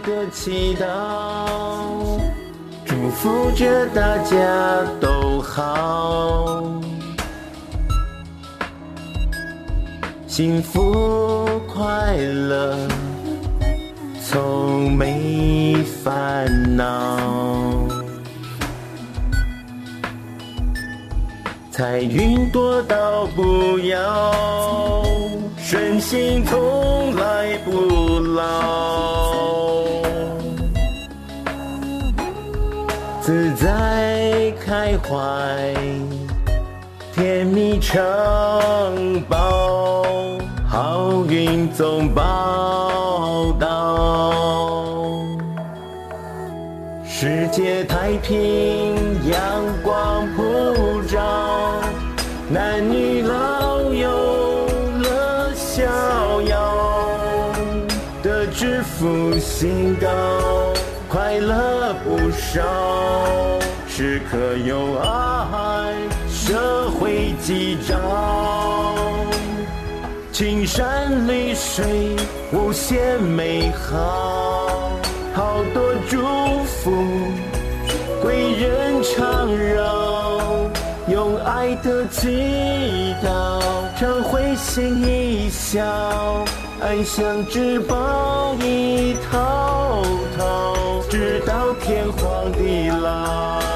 的祈祷，祝福着大家都好，幸福快乐，从没烦恼，财运多到不要，顺心从来不老。自在开怀，甜蜜城堡，好运总报到。世界太平，阳光普照，男女老幼乐逍遥，得知福星高，快乐少，时刻有爱，社会吉兆，青山绿水无限美好，好多祝福，贵人常绕，用爱的祈祷，常会心一笑，安详之宝一套套。直到天荒地老。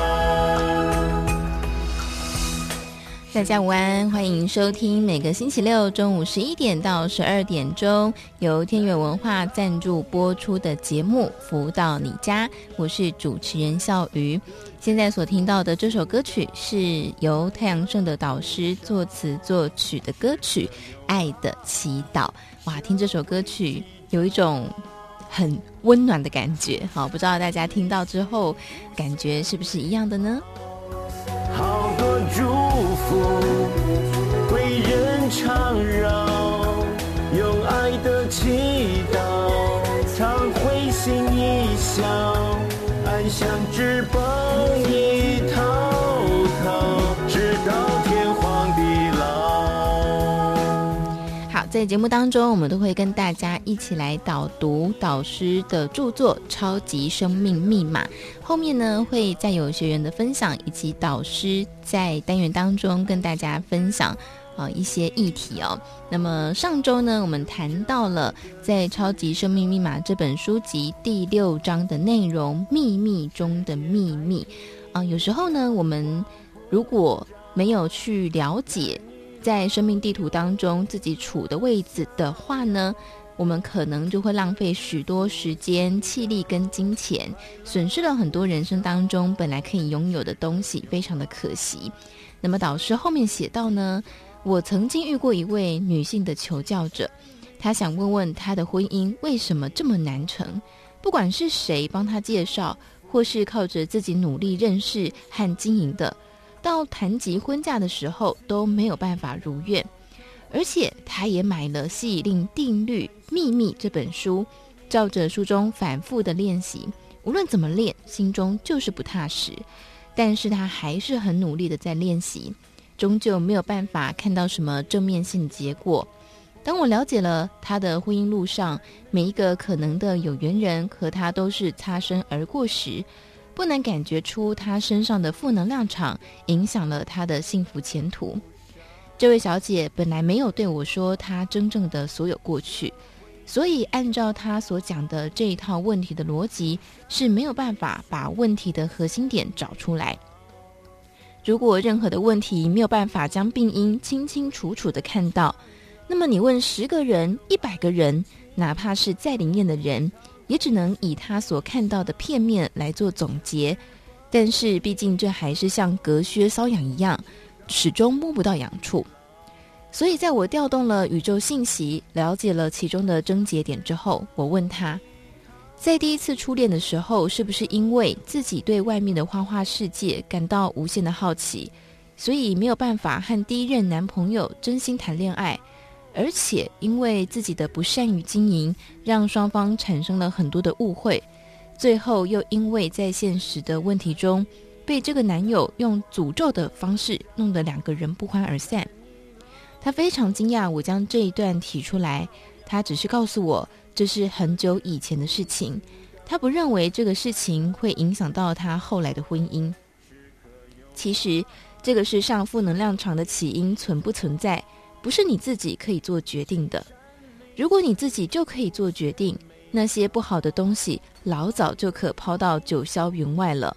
大家午安，欢迎收听每个星期六中午十一点到十二点钟由天元文化赞助播出的节目《福到你家》，我是主持人笑瑜。现在所听到的这首歌曲是由太阳盛的导师作词作曲的歌曲《爱的祈祷》。哇，听这首歌曲有一种。很温暖的感觉，好，不知道大家听到之后感觉是不是一样的呢？好多福，为人常绕，用爱的祈祷，常会心一笑，安详之宝在节目当中，我们都会跟大家一起来导读导师的著作《超级生命密码》，后面呢会再有学员的分享，以及导师在单元当中跟大家分享啊、一些议题哦。那么上周呢，我们谈到了在《超级生命密码》这本书籍第六章的内容——秘密中的秘密啊、有时候呢，我们如果没有去了解在生命地图当中自己处的位置的话呢，我们可能就会浪费许多时间、气力跟金钱，损失了很多人生当中本来可以拥有的东西，非常的可惜。那么导师后面写到呢，我曾经遇过一位女性的求教者，她想问问她的婚姻为什么这么难成，不管是谁帮她介绍，或是靠着自己努力认识和经营的，到谈及婚嫁的时候都没有办法如愿。而且他也买了《吸引力定律秘密》这本书，照着书中反复的练习，无论怎么练，心中就是不踏实。但是他还是很努力的在练习，终究没有办法看到什么正面性结果。当我了解了他的婚姻路上每一个可能的有缘人和他都是擦身而过时，不能感觉出他身上的负能量场影响了他的幸福前途。这位小姐本来没有对我说她真正的所有过去，所以按照她所讲的这一套问题的逻辑是没有办法把问题的核心点找出来。如果任何的问题没有办法将病因清清楚楚地看到，那么你问十个人、一百个人，哪怕是再灵验的人，也只能以他所看到的片面来做总结。但是毕竟这还是像隔靴搔痒一样。始终摸不到痒处。所以，在我调动了宇宙信息，了解了其中的症结点之后，我问他，在第一次初恋的时候，是不是因为自己对外面的花花世界感到无限的好奇，所以没有办法和第一任男朋友真心谈恋爱，而且因为自己的不善于经营，让双方产生了很多的误会，最后又因为在现实的问题中，被这个男友用诅咒的方式弄得两个人不欢而散。他非常惊讶，我将这一段提出来。他只是告诉我，这是很久以前的事情。他不认为这个事情会影响到他后来的婚姻。其实，这个世上负能量场的起因存不存在，不是你自己可以做决定的。如果你自己就可以做决定，那些不好的东西老早就可抛到九霄云外了。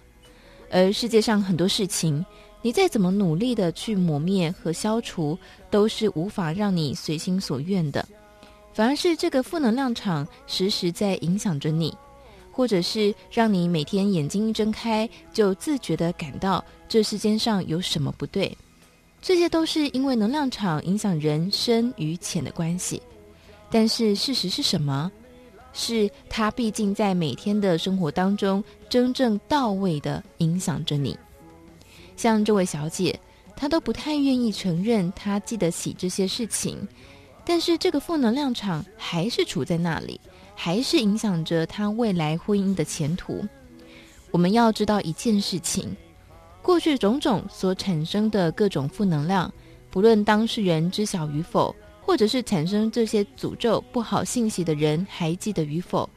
而世界上很多事情，你再怎么努力的去磨灭和消除，都是无法让你随心所愿的，反而是这个负能量场时时在影响着你，或者是让你每天眼睛一睁开就自觉的感到这世间上有什么不对。这些都是因为能量场影响人深与浅的关系。但是事实是什么？是它毕竟在每天的生活当中真正到位地影响着你。像这位小姐，她都不太愿意承认她记得起这些事情，但是这个负能量场还是处在那里，还是影响着她未来婚姻的前途。我们要知道一件事情：过去种种所产生的各种负能量，不论当事人知晓与否，或者是产生这些诅咒不好信息的人还记得与否。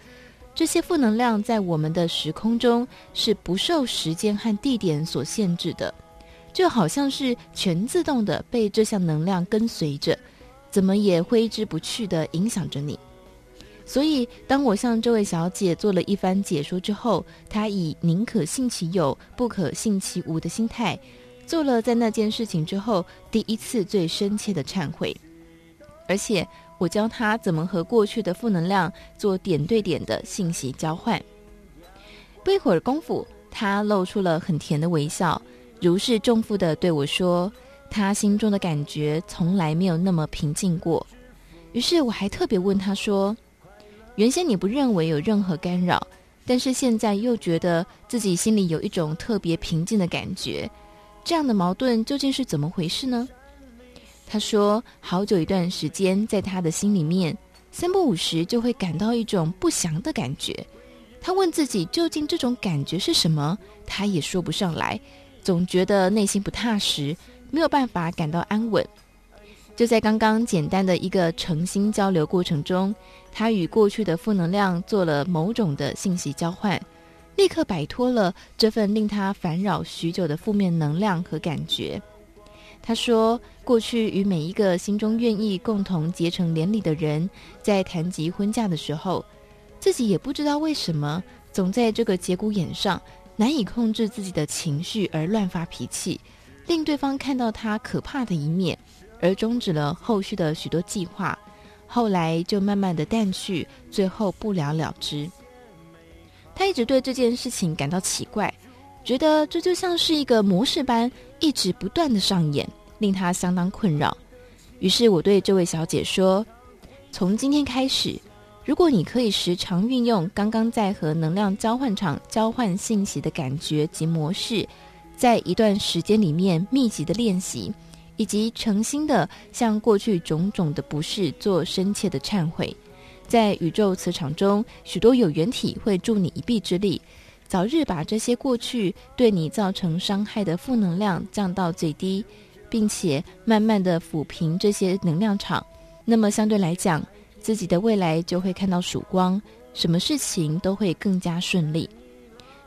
这些负能量在我们的时空中是不受时间和地点所限制的，就好像是全自动的被这项能量跟随着，怎么也挥之不去的影响着你。所以，当我向这位小姐做了一番解说之后，她以宁可信其有，不可信其无的心态，做了在那件事情之后第一次最深切的忏悔，而且。我教她怎么和过去的负能量做点对点的信息交换。不一会儿功夫，她露出了很甜的微笑，如释重负地对我说：“她心中的感觉从来没有那么平静过。”于是我还特别问她说：“原先你不认为有任何干扰，但是现在又觉得自己心里有一种特别平静的感觉，这样的矛盾究竟是怎么回事呢？”他说：“好久一段时间，在他的心里面，三不五时就会感到一种不祥的感觉。他问自己，究竟这种感觉是什么？他也说不上来，总觉得内心不踏实，没有办法感到安稳。就在刚刚简单的一个诚心交流过程中，他与过去的负能量做了某种的信息交换，立刻摆脱了这份令他烦扰许久的负面能量和感觉。”他说：“过去与每一个心中愿意共同结成连理的人，在谈及婚嫁的时候，自己也不知道为什么，总在这个节骨眼上难以控制自己的情绪而乱发脾气，令对方看到他可怕的一面，而终止了后续的许多计划。后来就慢慢的淡去，最后不了了之。他一直对这件事情感到奇怪。”觉得这就像是一个模式般，一直不断的上演，令他相当困扰。于是我对这位小姐说：“从今天开始，如果你可以时常运用刚刚在和能量交换场交换信息的感觉及模式，在一段时间里面密集的练习，以及诚心的向过去种种的不适做深切的忏悔，在宇宙磁场中，许多有缘体会助你一臂之力。”早日把这些过去对你造成伤害的负能量降到最低，并且慢慢的抚平这些能量场，那么相对来讲，自己的未来就会看到曙光，什么事情都会更加顺利。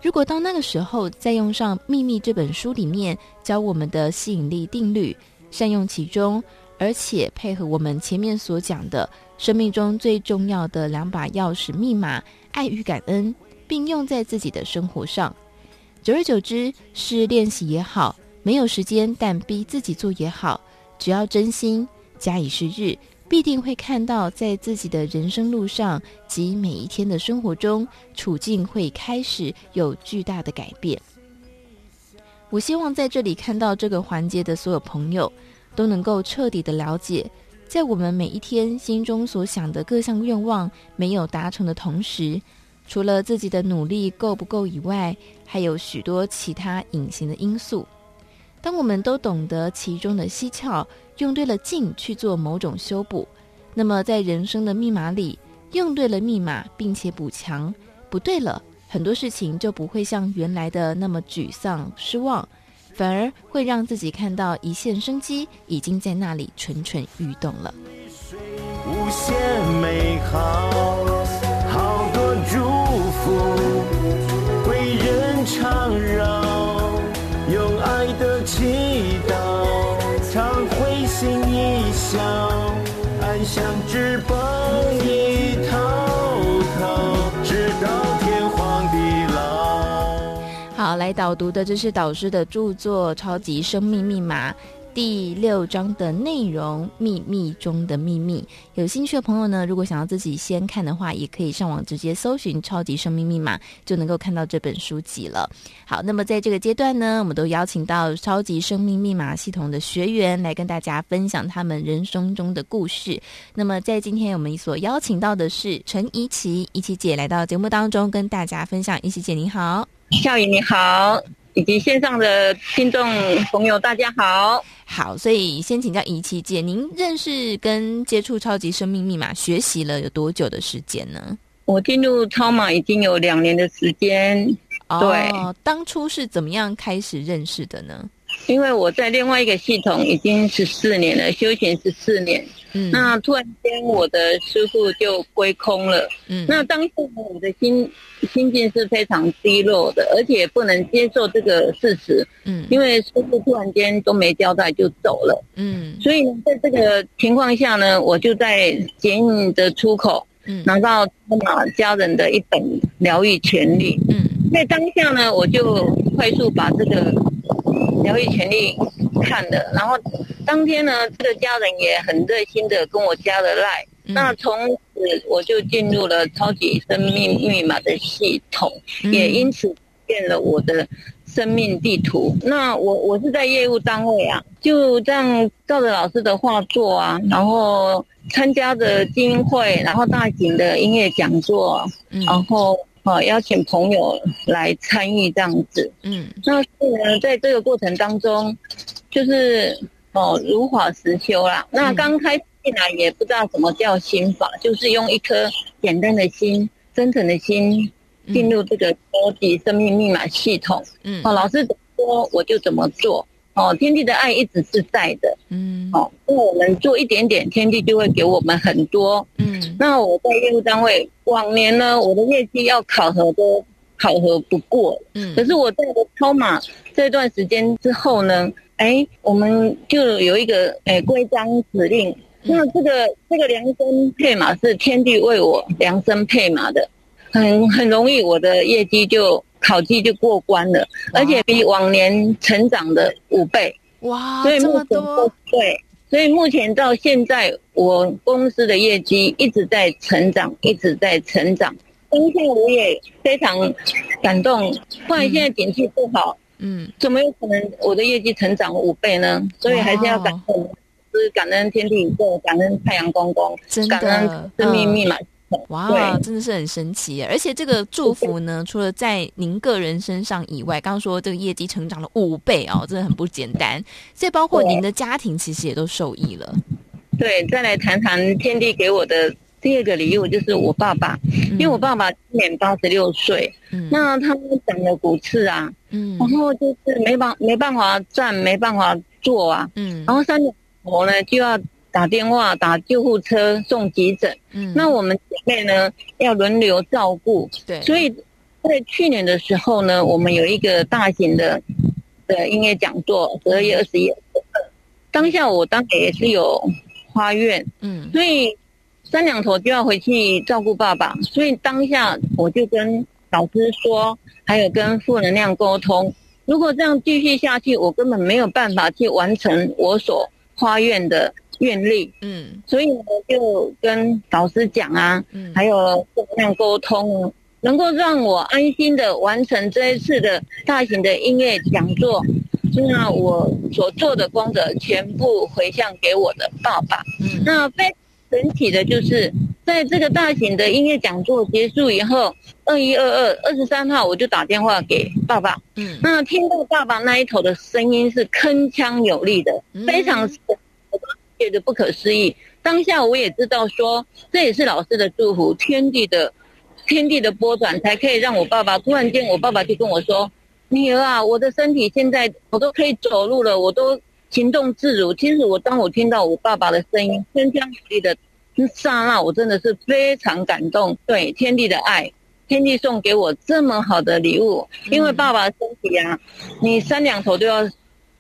如果到那个时候再用上《秘密》这本书里面教我们的吸引力定律，善用其中，而且配合我们前面所讲的生命中最重要的两把钥匙密码——爱与感恩。并用在自己的生活上，久而久之，是练习也好，没有时间但逼自己做也好，只要真心假以时日，必定会看到在自己的人生路上及每一天的生活中，处境会开始有巨大的改变。我希望在这里看到这个环节的所有朋友，都能够彻底的了解，在我们每一天心中所想的各项愿望没有达成的同时，除了自己的努力够不够以外，还有许多其他隐形的因素。当我们都懂得其中的蹊跷，用对了劲去做某种修补，那么在人生的密码里，用对了密码并且补强，不对了，很多事情就不会像原来的那么沮丧失望，反而会让自己看到一线生机已经在那里蠢蠢欲动了。无限美好，好多祝福为人缠绕。用爱的祈祷，常会心一笑，来导读的这是导师的著作《超级生命密码》。第六章的内容，秘密中的秘密。有兴趣的朋友呢，如果想要自己先看的话，也可以上网直接搜寻《超级生命密码》，就能够看到这本书籍了。好，那么在这个阶段呢，我们都邀请到超级生命密码系统的学员来跟大家分享他们人生中的故事。那么在今天我们所邀请到的是陈怡琪，怡琪姐来到节目当中跟大家分享。怡琪姐你好，笑宇你好。以及线上的听众朋友，大家好。好，所以先请教怡琪姐，您认识跟接触超级生命密码学习了有多久的时间呢？我进入超码已经有两年的时间。对，哦，当初是怎么样开始认识的呢？因为我在另外一个系统已经十四年了，修行十四年。嗯，那突然间我的师傅就归空了。嗯，那当时我的心心境是非常低落的，而且不能接受这个事实。嗯，因为师傅突然间都没交代就走了。嗯，所以呢，在这个情况下呢，我就在捷运的出口，嗯，拿到超码家人的一本疗愈权利。嗯，在当下呢，我就快速把这个。疗愈权利看的，然后当天呢，这个家人也很热心的跟我加了赖，嗯、那从此我就进入了超级生命密码的系统，嗯、也因此变了我的生命地图。那我我是在业务单位啊，就这样照着老师的话做啊，然后参加的精英会，然后大型的音乐讲座，嗯、然后。好，邀请朋友来参与这样子。嗯，那是呢，在这个过程当中，就是哦，如法实修啦。嗯、那刚开始进来也不知道什么叫心法，就是用一颗简单的心、真诚的心进入这个超级生命密码系统。嗯，哦，老师怎么说我就怎么做。哦，天地的爱一直是在的，嗯，好、哦，那我们做一点点，天地就会给我们很多，嗯。那我在业务单位往年呢，我的业绩要考核都考核不过，嗯。可是我在我超马这段时间之后呢，哎，我们就有一个哎规章指令，嗯、那这个这个量身配马是天地为我量身配马的，很很容易，我的业绩就。考绩就过关了，而且比往年成长的五倍。哇，所以目前这么多。对，所以目前到现在，我公司的业绩一直在成长，一直在成长。今天我也非常感动。不然现在景气不好，嗯，怎么有可能我的业绩成长五倍呢？所以还是要感恩，是感恩天地宇宙，感恩太阳公公，感恩生命密码。哇，真的是很神奇！而且这个祝福呢，除了在您个人身上以外，刚刚说这个业绩成长了五倍哦，真的很不简单。所以包括您的家庭其实也都受益了。对，再来谈谈天地给我的第二个礼物，就是我爸爸，嗯、因为我爸爸今年八十六岁，嗯、那他长了骨刺啊，嗯，然后就是没办没办法站，没办法坐啊，嗯，然后三年头呢就要。打电话打救护车送急诊，嗯，那我们姐妹呢要轮流照顾，对，所以在去年的时候呢，我们有一个大型的的音乐讲座，十二月二十一，当下我当时也是有花愿，嗯，所以三两头就要回去照顾爸爸，所以当下我就跟老师说，还有跟负能量沟通，如果这样继续下去，我根本没有办法去完成我所花愿的。愿力，嗯，所以呢，就跟导师讲啊，嗯，还有怎么样沟通，能够让我安心的完成这一次的大型的音乐讲座，那我所做的功德全部回向给我的爸爸。嗯，那非常神奇的就是，在这个大型的音乐讲座结束以后，二一二二二十三号我就打电话给爸爸。嗯，那听到爸爸那一头的声音是铿锵有力的，非常觉得不可思议。当下我也知道说，这也是老师的祝福，天地的。天地的波转，才可以让我爸爸突然间，我爸爸就跟我说：“女儿啊，我的身体现在我都可以走路了，我都行动自如。”其实我当我听到我爸爸的声音，铿锵有力的刹那，我真的是非常感动。对天地的爱，天地送给我这么好的礼物，因为爸爸的身体啊，你三两头都要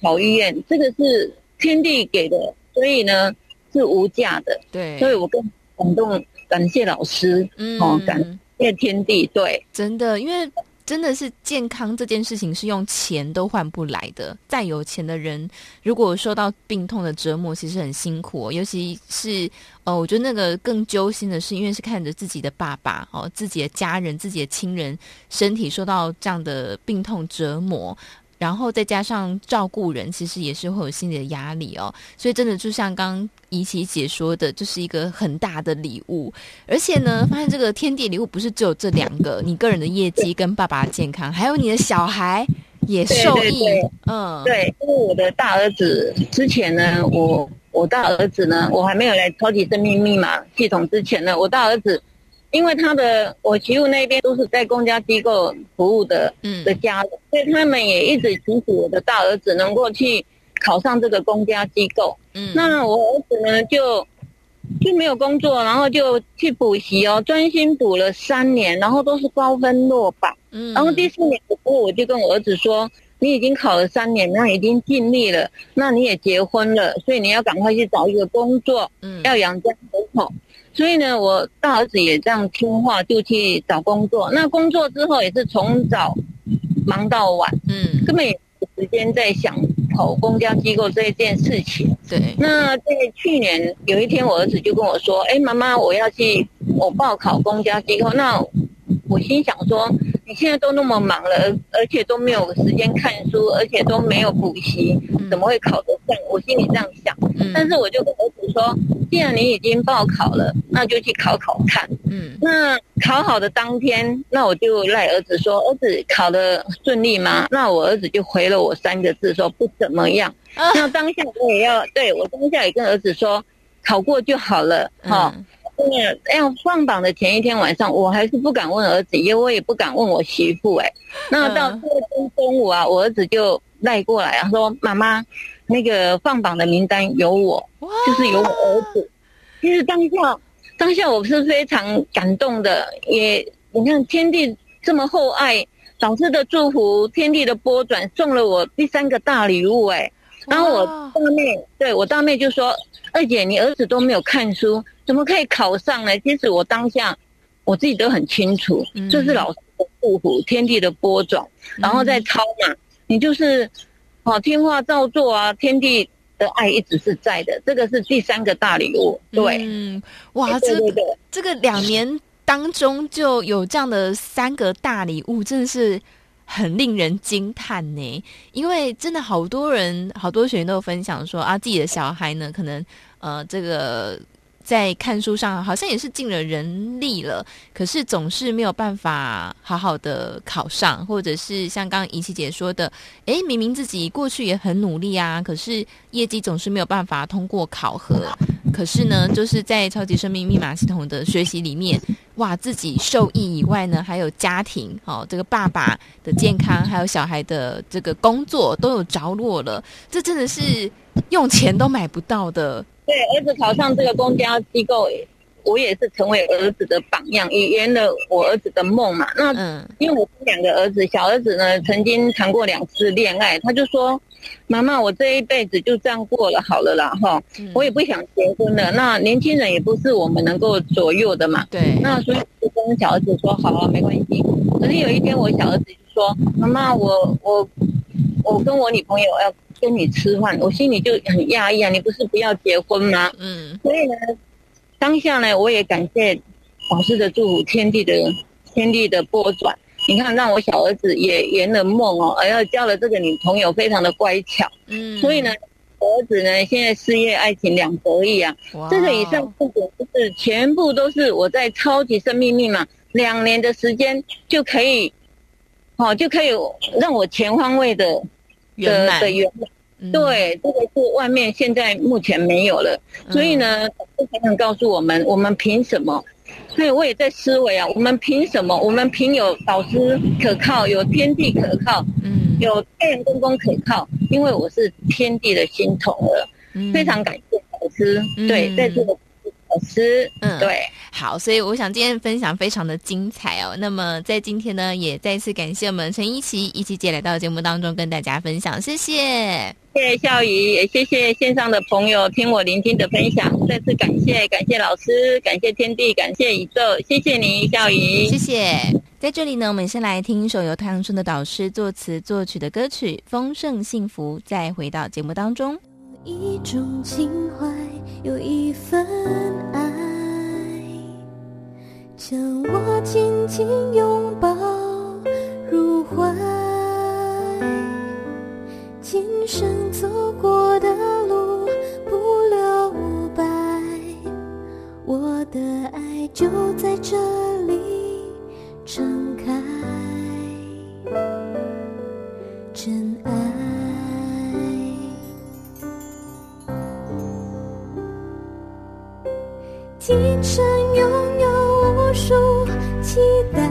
跑医院，这个是天地给的，所以呢是无价的。对，所以我更感动，感谢老师，嗯，哦，感。天地对，真的，因为真的是健康这件事情是用钱都换不来的。再有钱的人，如果受到病痛的折磨，其实很辛苦哦。尤其是呃，我觉得那个更揪心的是，因为是看着自己的爸爸哦，自己的家人、自己的亲人身体受到这样的病痛折磨。然后再加上照顾人，其实也是会有心理的压力哦。所以真的就像刚怡琪姐说的，这是一个很大的礼物。而且呢，发现这个天地礼物不是只有这两个，你个人的业绩跟爸爸的健康，还有你的小孩也受益。对对对嗯，对，因为我的大儿子之前呢，我我大儿子呢，我还没有来超级生命密码系统之前呢，我大儿子。因为他的我媳妇那边都是在公家机构服务的，嗯，的家人，所以他们也一直祈祷我的大儿子能够去考上这个公家机构。嗯，那我儿子呢就就没有工作，然后就去补习哦，专心补了三年，然后都是高分落榜。嗯，然后第四年的时候，我就跟我儿子说：“你已经考了三年，那已经尽力了，那你也结婚了，所以你要赶快去找一个工作，嗯，要养家糊口。”所以呢，我大儿子也这样听话，就去找工作。那工作之后也是从早忙到晚，嗯，根本也没时间在想考公家机构这一件事情。对。那在去年有一天，我儿子就跟我说：“哎，妈妈，我要去我报考公家机构。”那我心想说：“你现在都那么忙了，而且都没有时间看书，而且都没有补习，怎么会考得上？”我心里这样想。嗯。但是我就跟儿子说。既然你已经报考了，那就去考考看。嗯，那考好的当天，那我就赖儿子说：“儿子考得顺利吗？”那我儿子就回了我三个字说：“不怎么样。”那当下我也要对我当下也跟儿子说：“考过就好了。”哈，那要放榜的前一天晚上，我还是不敢问儿子，因为我也不敢问我媳妇。哎，那到第二天中午啊，我儿子就赖过来，他说：“妈妈。”那个放榜的名单有我，就是有我儿子。其实当下，当下我是非常感动的。也你看，天地这么厚爱，老师的祝福，天地的拨转，送了我第三个大礼物。哎，然后我大妹，对我大妹就说：“二姐，你儿子都没有看书，怎么可以考上呢？”其实我当下我自己都很清楚，这是老师的祝福，天地的拨转，然后再抄嘛，你就是。好，听话照做啊！天地的爱一直是在的，这个是第三个大礼物。对，嗯，哇，这个这个两年当中就有这样的三个大礼物，真的是很令人惊叹呢。因为真的好多人，好多学员都有分享说啊，自己的小孩呢，可能呃，这个。在看书上好像也是尽了人力了，可是总是没有办法好好的考上，或者是像刚刚怡琪姐说的，诶，明明自己过去也很努力啊，可是业绩总是没有办法通过考核。可是呢，就是在超级生命密码系统的学习里面，哇，自己受益以外呢，还有家庭，哦，这个爸爸的健康，还有小孩的这个工作都有着落了，这真的是用钱都买不到的。对，儿子考上这个公家机构，我也是成为儿子的榜样，也圆了我儿子的梦嘛。那嗯，因为我是两个儿子，小儿子呢曾经谈过两次恋爱，他就说：“妈妈，我这一辈子就这样过了好了啦，哈，我也不想结婚了。那年轻人也不是我们能够左右的嘛。”对。那所以就跟小儿子说：“好啊，没关系。”可是有一天，我小儿子就说：“妈妈，我我我跟我女朋友要。”跟你吃饭，我心里就很压抑啊！你不是不要结婚吗？嗯，所以呢，当下呢，我也感谢老师的祝福，天地的天地的波转，你看让我小儿子也圆了梦哦，而要交了这个女朋友，非常的乖巧。嗯，所以呢，儿子呢现在事业爱情两得意啊。哇这个以上四点就是全部都是我在超级生命密码两年的时间就可以，哦，就可以让我全方位的的的圆满。对，这个是外面现在目前没有了，所以呢，导师常常告诉我们，我们凭什么？所以我也在思维啊，我们凭什么？我们凭有导师可靠，有天地可靠，嗯，有太阳公公可靠，因为我是天地的心头了，嗯，非常感谢导师，嗯，对，在这个。老师，嗯，对，好，所以我想今天分享非常的精彩哦。那么在今天呢，也再次感谢我们陈一琦一琦姐来到节目当中跟大家分享，谢谢，谢谢笑宇，也谢谢线上的朋友听我聆听的分享，再次感谢，感谢老师，感谢天地，感谢宇宙，谢谢你，笑宇，谢谢。在这里呢，我们先来听一首由太阳村的导师作词作曲的歌曲《丰盛幸福》，再回到节目当中。一种情怀，有一份爱，将我紧紧拥抱入怀。今生走过的路不留白，我的爱就在这里盛开，真爱。今生拥有无数期待，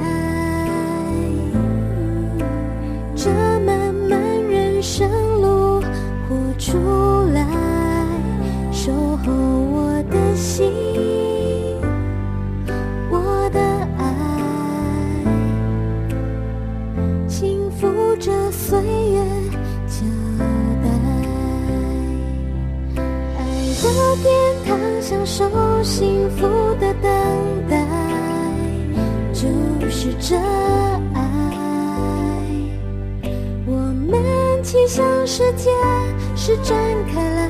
这漫漫人生路活出来，守候我的心，我的爱，轻抚着岁月的天堂。享受幸福的等待，就是这爱。我们齐向世界是展开来，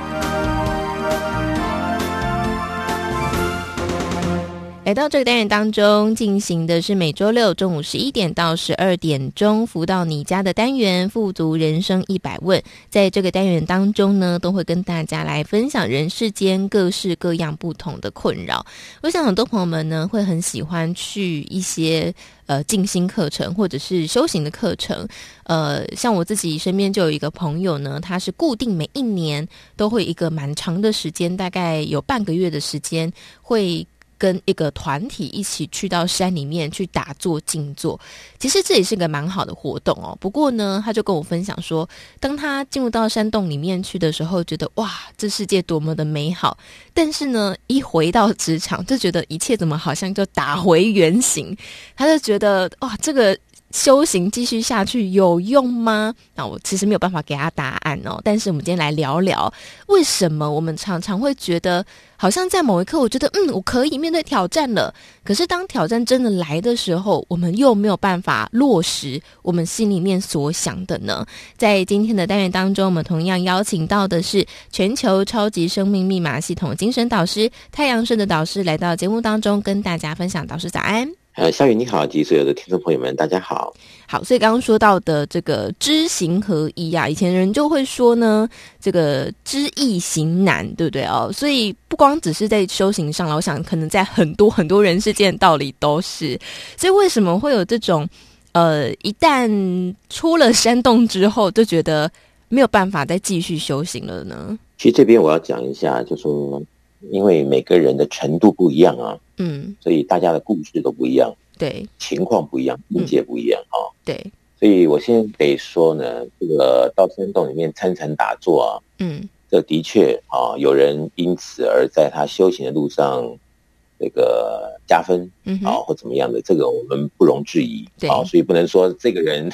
来到这个单元当中，进行的是每周六中午十一点到十二点钟，福到你家的单元“富足人生一百问”。在这个单元当中呢，都会跟大家来分享人世间各式各样不同的困扰。我想很多朋友们呢，会很喜欢去一些呃静心课程或者是修行的课程。呃，像我自己身边就有一个朋友呢，他是固定每一年都会一个蛮长的时间，大概有半个月的时间会。跟一个团体一起去到山里面去打坐静坐，其实这也是个蛮好的活动哦。不过呢，他就跟我分享说，当他进入到山洞里面去的时候，觉得哇，这世界多么的美好。但是呢，一回到职场，就觉得一切怎么好像就打回原形。他就觉得哇，这个。修行继续下去有用吗？那我其实没有办法给他答案哦。但是我们今天来聊聊，为什么我们常常会觉得，好像在某一刻，我觉得嗯，我可以面对挑战了。可是当挑战真的来的时候，我们又没有办法落实我们心里面所想的呢？在今天的单元当中，我们同样邀请到的是全球超级生命密码系统精神导师太阳盛德导师来到节目当中，跟大家分享。导师早安。呃，小雨你好，及所有的听众朋友们，大家好。好，所以刚刚说到的这个知行合一啊，以前人就会说呢，这个知易行难，对不对哦？所以不光只是在修行上了，我想可能在很多很多人世间的道理都是。所以为什么会有这种呃，一旦出了山洞之后，就觉得没有办法再继续修行了呢？其实这边我要讲一下，就是说。因为每个人的程度不一样啊，嗯，所以大家的故事都不一样，对，情况不一样，境界不一样啊，对，所以我现在得说呢，这个到山洞里面参禅打坐啊，嗯，这的确啊，有人因此而在他修行的路上，这个加分，嗯，啊，或怎么样的，这个我们不容置疑，对，啊，所以不能说这个人，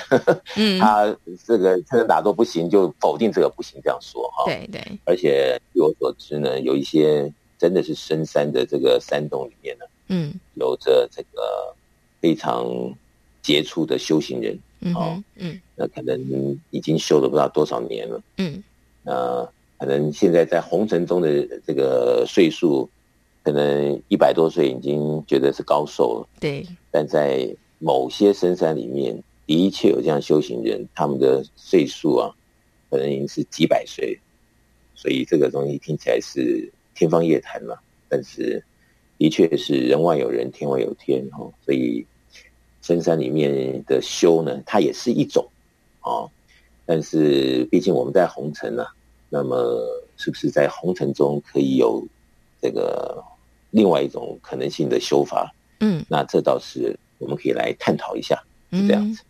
嗯，他这个称称打坐不行，就否定这个不行，这样说哈，对对。而且据我所知呢，有一些真的是深山的这个山洞里面呢，嗯，有着这个非常杰出的修行人，嗯嗯，那可能已经修了不知道多少年了，嗯，那可能现在在红尘中的这个岁数。可能一百多岁已经觉得是高寿了，对。但在某些深山里面，的确有这样修行人，他们的岁数啊，可能已经是几百岁。所以这个东西听起来是天方夜谭了，但是的确是人外有人，天外有天哈。所以深山里面的修呢，它也是一种啊。但是毕竟我们在红尘啊，那么是不是在红尘中可以有这个？另外一种可能性的修法，嗯，那这倒是我们可以来探讨一下，是这样子。嗯、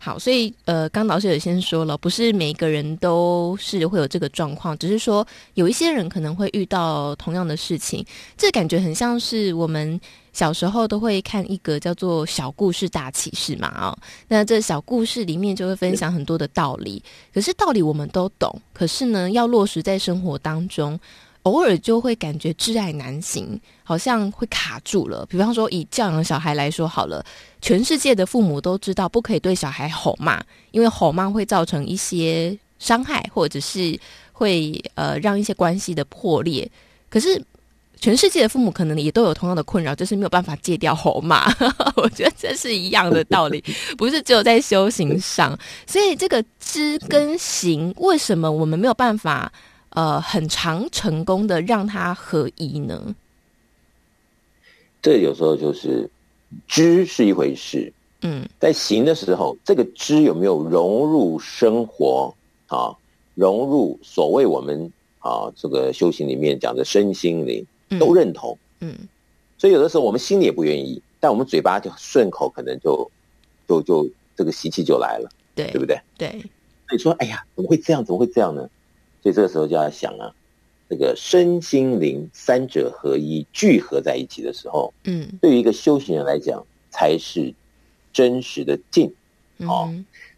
好，所以呃，刚老师也先说了，不是每一个人都是会有这个状况，只是说有一些人可能会遇到同样的事情。这感觉很像是我们小时候都会看一个叫做《小故事大启示》嘛，哦，那这小故事里面就会分享很多的道理，可是道理我们都懂，可是呢，要落实在生活当中。偶尔就会感觉挚爱难行，好像会卡住了。比方说，以教养小孩来说好了，全世界的父母都知道不可以对小孩吼骂，因为吼骂会造成一些伤害，或者是会呃让一些关系的破裂。可是全世界的父母可能也都有同样的困扰，就是没有办法戒掉吼骂。我觉得这是一样的道理，不是只有在修行上。所以这个知跟行，为什么我们没有办法？呃，很常成功的让它合一呢？这有时候就是知是一回事，嗯，在行的时候，这个知有没有融入生活啊？融入所谓我们啊这个修行里面讲的身心灵都认同，嗯，嗯，所以有的时候我们心里也不愿意，但我们嘴巴就顺口，可能就就就这个习气就来了，对，对不对？对，所以说，哎呀，怎么会这样？怎么会这样呢？所以这个时候就要想啊，这个身心灵三者合一聚合在一起的时候，嗯，对于一个修行人来讲，才是真实的静。哦，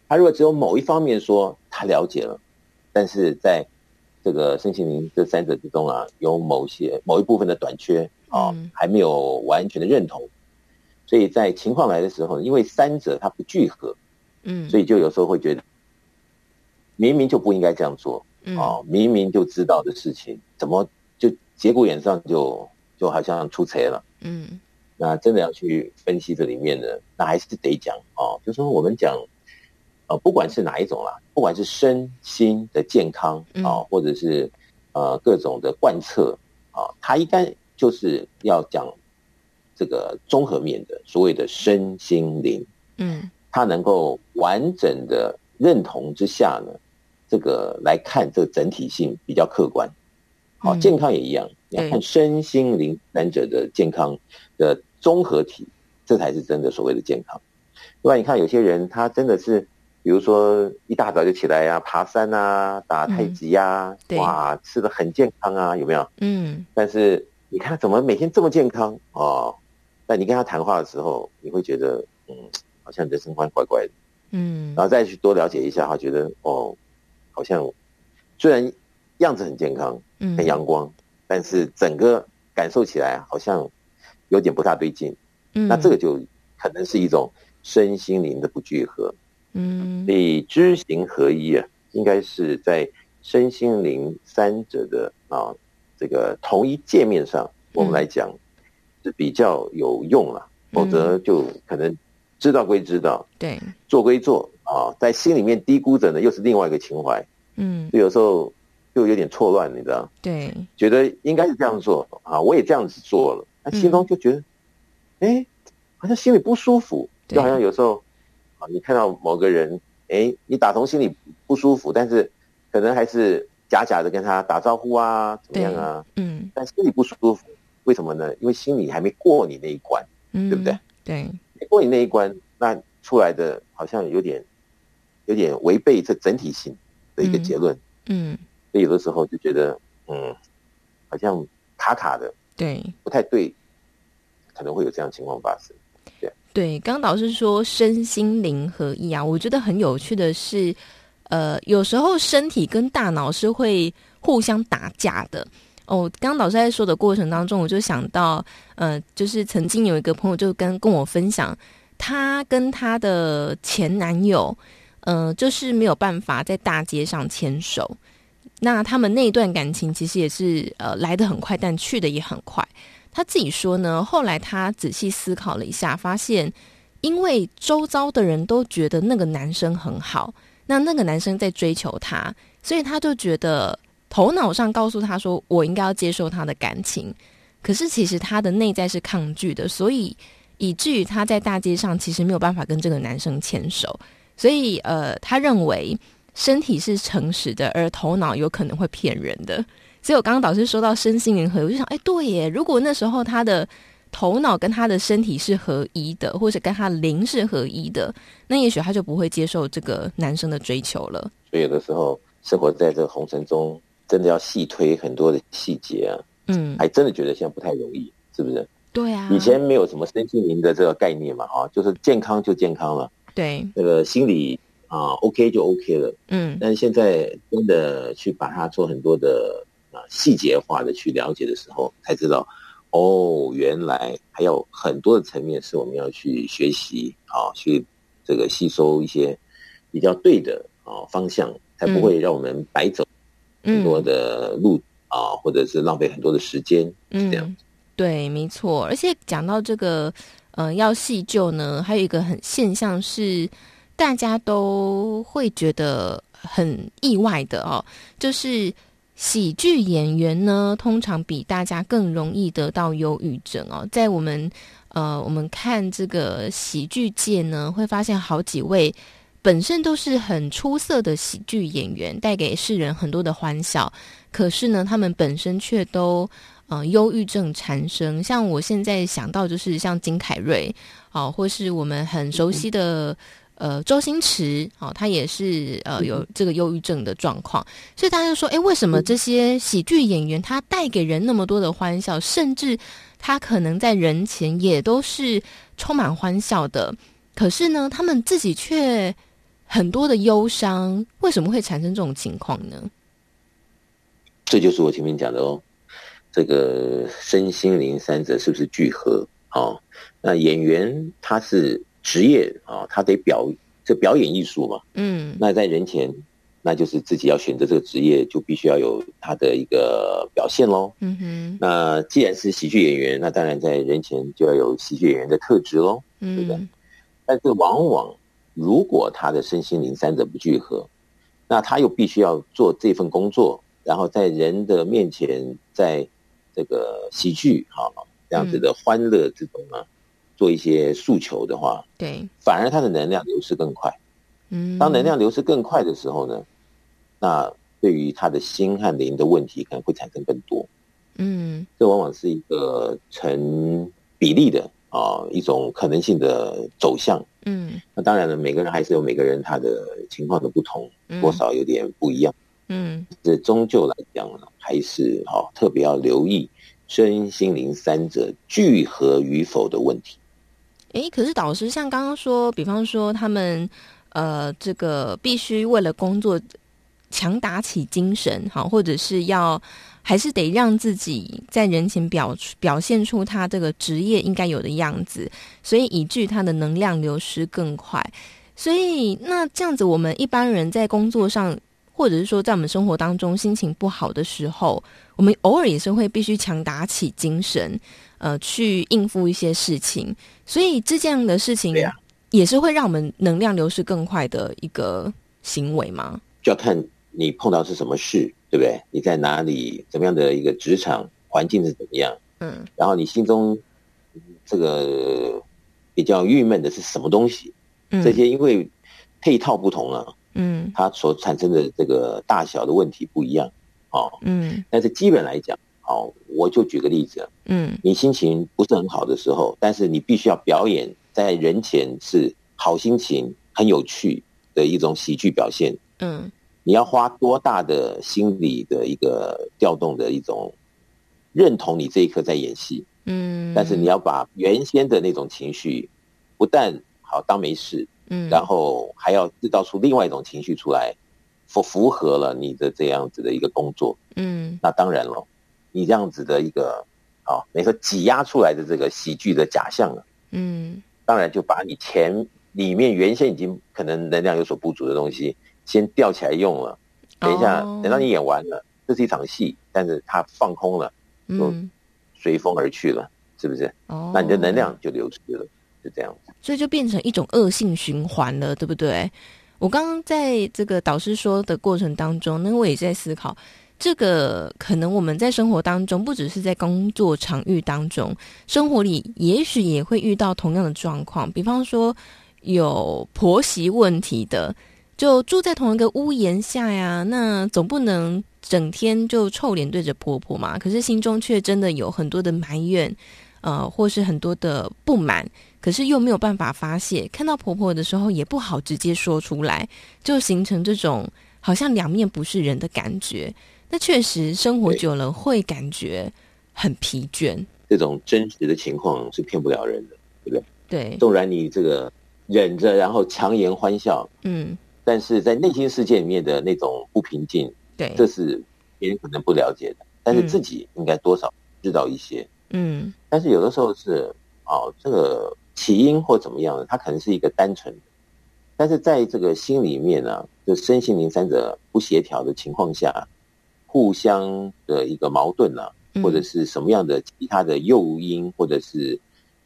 他如果只有某一方面说他了解了，但是在这个身心灵这三者之中啊，有某些某一部分的短缺啊，还没有完全的认同，所以在情况来的时候，因为三者它不聚合，嗯，所以就有时候会觉得明明就不应该这样做。哦，明明就知道的事情，怎么就节骨眼上就就好像出错了？嗯，那真的要去分析这里面的，那还是得讲哦。就说我们讲，呃，不管是哪一种啦，不管是身心的健康啊、哦，或者是呃各种的贯彻啊，它应该就是要讲这个综合面的，所谓的身心灵。嗯，它能够完整的认同之下呢。这个来看，这个整体性比较客观。好，健康也一样，你要看身心灵三者的健康的综合体，这才是真的所谓的健康。另外，你看有些人他真的是，比如说一大早就起来呀、啊，爬山啊，打太极呀，哇，吃的很健康啊，有没有？嗯。但是你看他怎么每天这么健康哦？但你跟他谈话的时候，你会觉得，嗯，好像人生观怪怪的。嗯。然后再去多了解一下，他觉得哦。好像虽然样子很健康，嗯很阳光，嗯，但是整个感受起来好像有点不大对劲。嗯，那这个就可能是一种身心灵的不聚合。嗯，所以知行合一啊，应该是在身心灵三者的啊这个同一界面上，我们来讲是比较有用了，嗯。否则就可能知道归知道，对，做归做。啊，在心里面低估着呢，又是另外一个情怀，嗯，就有时候就有点错乱，你知道？对，觉得应该是这样做啊，我也这样子做了，那心中就觉得，哎、嗯，好像心里不舒服，就好像有时候啊，你看到某个人，哎，你打从心里不舒服，但是可能还是假假的跟他打招呼啊，怎么样啊？嗯，但心里不舒服，为什么呢？因为心里还没过你那一关，嗯，对不对？对，没过你那一关，那出来的好像有点。有点违背这整体性的一个结论，嗯，所以有的时候就觉得，嗯，好像卡卡的，对，不太对，可能会有这样的情况发生。对，对，刚导师说身心灵合一啊，我觉得很有趣的是，呃，有时候身体跟大脑是会互相打架的。哦，刚导师在说的过程当中，我就想到，呃，就是曾经有一个朋友就跟跟我分享，她跟她的前男友，呃，就是没有办法在大街上牵手。那他们那段感情其实也是呃来得很快，但去得也很快。他自己说呢，后来他仔细思考了一下，发现因为周遭的人都觉得那个男生很好，那那个男生在追求他，所以他就觉得。头脑上告诉他说：“我应该要接受他的感情。”可是其实他的内在是抗拒的，所以以至于他在大街上其实没有办法跟这个男生牵手。所以呃，他认为身体是诚实的，而头脑有可能会骗人的。所以我刚刚导师说到身心灵合一，我就想，哎，对耶！如果那时候他的头脑跟他的身体是合一的，或者跟他灵是合一的，那也许他就不会接受这个男生的追求了。所以有的时候生活在这个红尘中。真的要细推很多的细节啊，嗯，还真的觉得现在不太容易，是不是？对啊，以前没有什么身心灵的这个概念嘛，哈，就是健康就健康了，对，那个心理啊，OK 就 OK 了，嗯，但是现在真的去把它做很多的啊细节化的去了解的时候，才知道，哦，原来还有很多的层面是我们要去学习啊，去这个吸收一些比较对的啊方向，才不会让我们白走。很多的路啊，或者是浪费很多的时间，嗯，这样。对，没错。而且讲到这个，呃，要细究呢，还有一个很现象是，大家都会觉得很意外的哦，就是喜剧演员呢，通常比大家更容易得到忧郁症哦。在我们呃，我们看这个喜剧界呢，会发现好几位。本身都是很出色的喜剧演员，带给世人很多的欢笑。可是呢，他们本身却都呃忧郁症产生。像我现在想到，就是像金凯瑞，哦，或是我们很熟悉的呃周星驰，哦，他也是呃有这个忧郁症的状况。所以大家就说，哎，为什么这些喜剧演员他带给人那么多的欢笑，甚至他可能在人前也都是充满欢笑的？可是呢，他们自己却很多的忧伤，为什么会产生这种情况呢？这就是我前面讲的哦，这个身心灵三者是不是聚合？哦，那演员他是职业啊、哦，他得表这表演艺术嘛。嗯，那在人前，那就是自己要选择这个职业，就必须要有他的一个表现喽。嗯哼，那既然是喜剧演员，那当然在人前就要有喜剧演员的特质喽，对不对？嗯、但是往往。如果他的身心灵三者不聚合，那他又必须要做这份工作，然后在人的面前，在这个喜剧哈这样子的欢乐之中啊，做一些诉求的话，对，反而他的能量流失更快。嗯，当能量流失更快的时候呢，那对于他的心和灵的问题可能会产生更多。嗯，这往往是一个成比例的。啊，一种可能性的走向，嗯，那当然了，每个人还是有每个人他的情况的不同，多少有点不一样，嗯，这终究来讲呢，还是哈、哦、特别要留意身心灵三者聚合与否的问题。诶，可是导师像刚刚说，比方说他们呃，这个必须为了工作强打起精神，好，或者是要。还是得让自己在人前表表现出他这个职业应该有的样子，所以以至于他的能量流失更快。所以那这样子，我们一般人在工作上，或者是说在我们生活当中心情不好的时候，我们偶尔也是会必须强打起精神，呃，去应付一些事情。所以这样的事情也是会让我们能量流失更快的一个行为吗？就要看你碰到是什么事。对不对？你在哪里？怎么样的一个职场环境是怎么样？嗯，然后你心中这个比较郁闷的是什么东西？嗯，这些因为配套不同了，嗯，它所产生的这个大小的问题不一样，哦，嗯，但是基本来讲，哦，我就举个例子，嗯，你心情不是很好的时候，但是你必须要表演在人前是好心情、很有趣的一种喜剧表现，嗯。你要花多大的心理的一个调动的一种认同你这一刻在演戏，嗯，但是你要把原先的那种情绪不但好当没事，嗯，然后还要制造出另外一种情绪出来，符符合了你的这样子的一个工作，嗯，那当然了，你这样子的一个啊，没说挤压出来的这个喜剧的假象了，嗯，当然就把你前里面原先已经可能能量有所不足的东西。先吊起来用了，等一下，oh. 等到你演完了，这是一场戏，但是它放空了，就随风而去了，嗯、是不是？哦，oh. 那你的能量就流失了，就这样子。所以就变成一种恶性循环了，对不对？我刚刚在这个导师说的过程当中，那我也在思考，这个可能我们在生活当中，不只是在工作场域当中，生活里也许也会遇到同样的状况，比方说有婆媳问题的。就住在同一个屋檐下呀，那总不能整天就臭脸对着婆婆嘛。可是心中却真的有很多的埋怨，呃，或是很多的不满，可是又没有办法发泄。看到婆婆的时候也不好直接说出来，就形成这种好像两面不是人的感觉。那确实生活久了会感觉很疲倦。这种真实的情况是骗不了人的，对不对？对，纵然你这个忍着，然后强颜欢笑，嗯。但是在内心世界里面的那种不平静，对，这是别人可能不了解的，但是自己应该多少知道一些，嗯。但是有的时候是哦，这个起因或怎么样的，它可能是一个单纯的，但是在这个心里面呢、啊，就身心灵三者不协调的情况下，互相的一个矛盾啊，或者是什么样的其他的诱因，或者是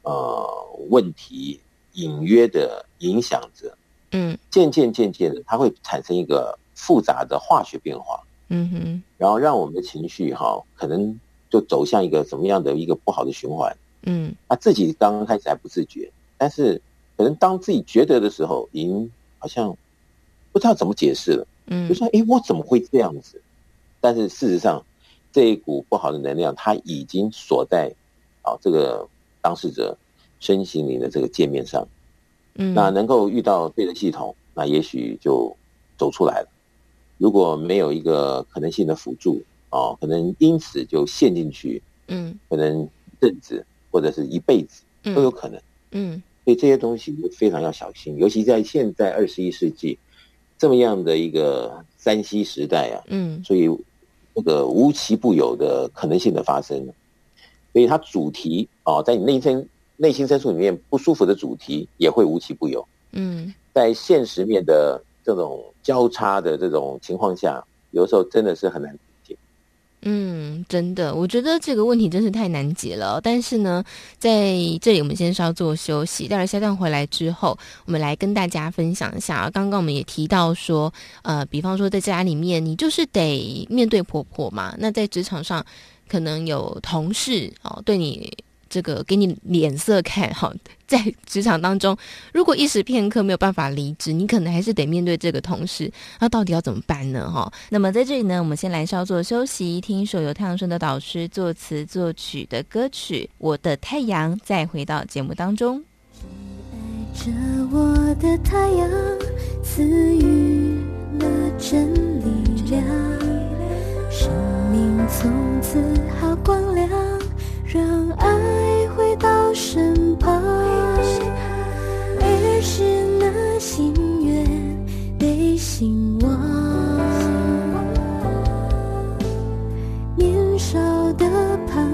呃问题隐约的影响着。嗯，渐渐渐渐的，它会产生一个复杂的化学变化。嗯哼，然后让我们的情绪哈，可能就走向一个什么样的一个不好的循环。嗯，他自己刚刚开始还不自觉，但是可能当自己觉得的时候，已经好像不知道怎么解释了。嗯，就说哎，我怎么会这样子？但是事实上，这一股不好的能量，它已经锁在啊这个当事者身心灵的这个界面上。嗯，那能够遇到对的系统，那也许就走出来了。如果没有一个可能性的辅助，哦，可能因此就陷进去，嗯，可能一阵子或者是一辈子都有可能，嗯，所以这些东西非常要小心，尤其在现在二十一世纪这么样的一个三 C 时代啊，嗯，所以这个无奇不有的可能性的发生，所以它主题啊，在你内心。内心深处里面不舒服的主题也会无奇不有。嗯，在现实面的这种交叉的这种情况下，有时候真的是很难解。嗯，真的，我觉得这个问题真是太难解了。但是呢，在这里我们先稍作休息，待会儿下段回来之后，我们来跟大家分享一下。刚刚我们也提到说，呃，比方说在家里面，你就是得面对婆婆嘛。那在职场上，可能有同事哦对你。这个给你脸色看哈，在职场当中，如果一时片刻没有办法离职，你可能还是得面对这个同事，那到底要怎么办呢？哈，那么在这里呢，我们先来稍作休息，听一首由太阳盛德导师作词作曲的歌曲《我的太阳》，再回到节目当中。爱着我的太阳，赐予了真力量，生命从此好光亮，让爱。回到身旁，儿时那心愿被心忘，年少的盼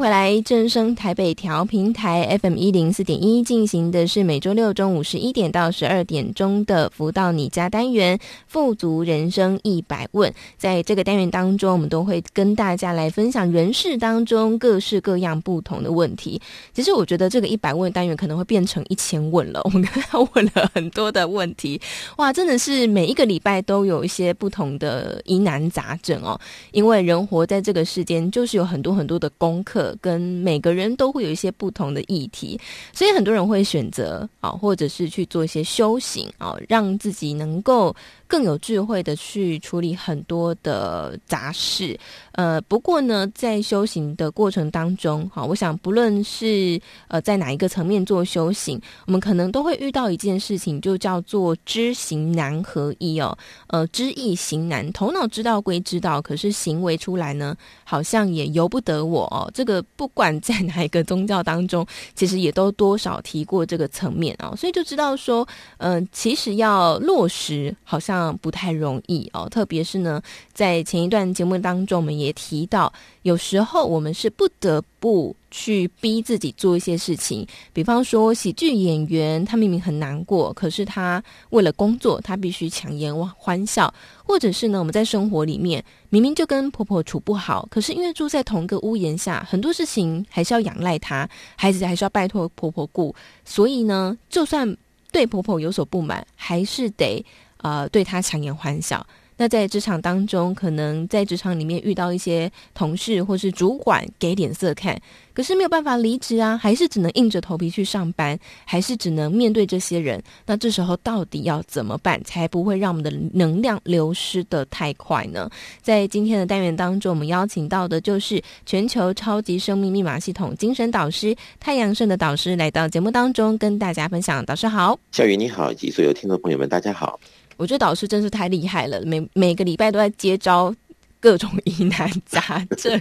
回来，正声台北调频台 FM 一零四点一进行的是每周六中午十一点到十二点钟的“福到你家”单元《富足人生一百问》。在这个单元当中，我们都会跟大家来分享人世当中各式各样不同的问题。其实，我觉得这个一百问单元可能会变成一千问了。我们刚刚问了很多的问题，哇，真的是每一个礼拜都有一些不同的疑难杂症哦。因为人活在这个世间，就是有很多很多的功课。跟每个人都会有一些不同的议题，所以很多人会选择啊，或者是去做一些修行啊，让自己能够更有智慧的去处理很多的杂事。呃，不过呢，在修行的过程当中，哈，我想不论是呃在哪一个层面做修行，我们可能都会遇到一件事情，就叫做知行难合一哦。呃，知易行难，头脑知道归知道，可是行为出来呢，好像也由不得我哦。这个不管在哪一个宗教当中，其实也都多少提过这个层面哦，所以就知道说，嗯、其实要落实好像嗯不太容易哦，特别是呢，在前一段节目当中，我们也提到，有时候我们是不得不去逼自己做一些事情，比方说喜剧演员，他明明很难过，可是他为了工作，他必须强颜欢笑；或者是呢，我们在生活里面明明就跟婆婆处不好，可是因为住在同一个屋檐下，很多事情还是要仰赖她，孩子还是要拜托婆婆顾，所以呢，就算对婆婆有所不满，还是得呃对他强颜欢笑。那在职场当中，可能在职场里面遇到一些同事或是主管给脸色看，可是没有办法离职啊，还是只能硬着头皮去上班，还是只能面对这些人。那这时候到底要怎么办，才不会让我们的能量流失得太快呢？在今天的单元当中，我们邀请到的就是全球超级生命密码系统精神导师太阳盛的导师来到节目当中，跟大家分享。导师好，小雨你好，以及所有听众朋友们，大家好。我觉得导师真是太厉害了，每每个礼拜都在接招各种疑难杂症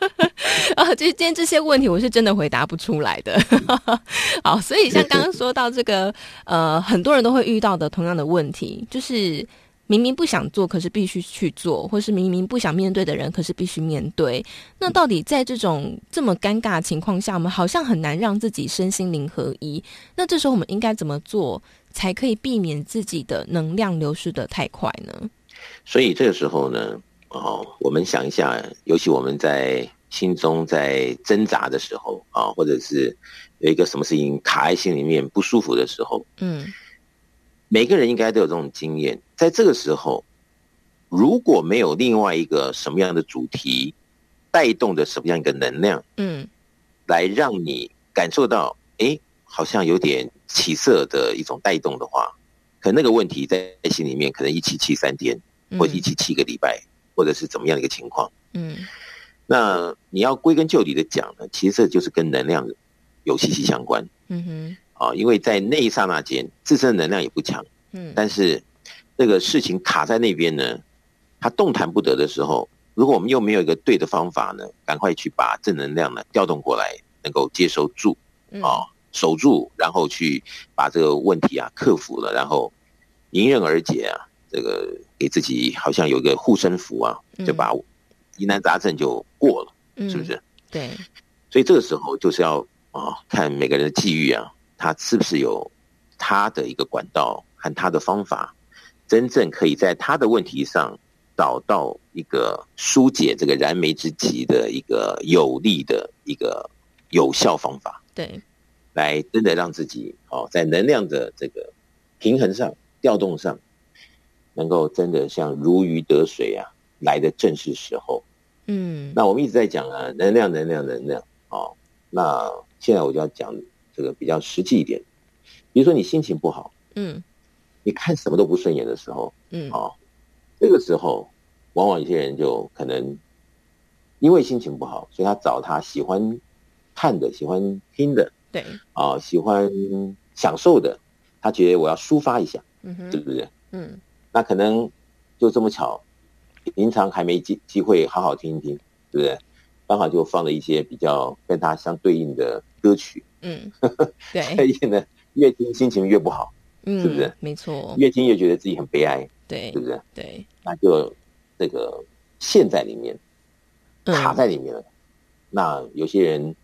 啊！这今天这些问题我是真的回答不出来的。好，所以像刚刚说到这个，呃，很多人都会遇到的同样的问题，就是明明不想做，可是必须去做，或是明明不想面对的人，可是必须面对。那到底在这种这么尴尬的情况下，我们好像很难让自己身心灵合一。那这时候我们应该怎么做？才可以避免自己的能量流失的太快呢？所以这个时候呢，哦，我们想一下，尤其我们在心中在挣扎的时候啊，或者是有一个什么事情卡在心里面不舒服的时候，嗯，每个人应该都有这种经验。在这个时候，如果没有另外一个什么样的主题带动的什么样一个能量，嗯，来让你感受到，哎，好像有点。起色的一种带动的话，可能那个问题在心里面可能一起气三天，或者一起气个礼拜，或者是怎么样的一个情况。嗯，那你要归根究底的讲呢，其实这就是跟能量有息息相关。嗯哼，啊，因为在那一刹那间，自身的能量也不强。嗯，但是那个事情卡在那边呢，它动弹不得的时候，如果我们又没有一个对的方法呢，赶快去把正能量呢调动过来，能够接收住啊。守住，然后去把这个问题啊克服了，然后迎刃而解啊，这个给自己好像有一个护身符啊，就把疑难杂症就过了，嗯、是不是？对。所以这个时候就是要啊，看每个人的际遇啊，他是不是有他的一个管道和他的方法，真正可以在他的问题上找到一个疏解这个燃眉之急的一个有力的一个有效方法。对。来真的让自己哦，在能量的这个平衡上、调动上，能够真的像如鱼得水啊，来的正是时候。嗯，那我们一直在讲啊，能量、能量、能量。哦，那现在我就要讲这个比较实际一点。比如说你心情不好，嗯，你看什么都不顺眼的时候，嗯，哦，这个时候往往有些人就可能因为心情不好，所以他找他喜欢看的、喜欢听的。对啊，喜欢享受的，他觉得我要抒发一下，嗯哼，对不对？嗯，那可能就这么巧，平常还没机机会好好听一听，对不对？刚好就放了一些比较跟他相对应的歌曲，嗯，对，所以呢，越听心情越不好，嗯，是不是？没错，越听越觉得自己很悲哀，对，是不是？对，那就这个陷在里面，卡在里面了。嗯、那有些人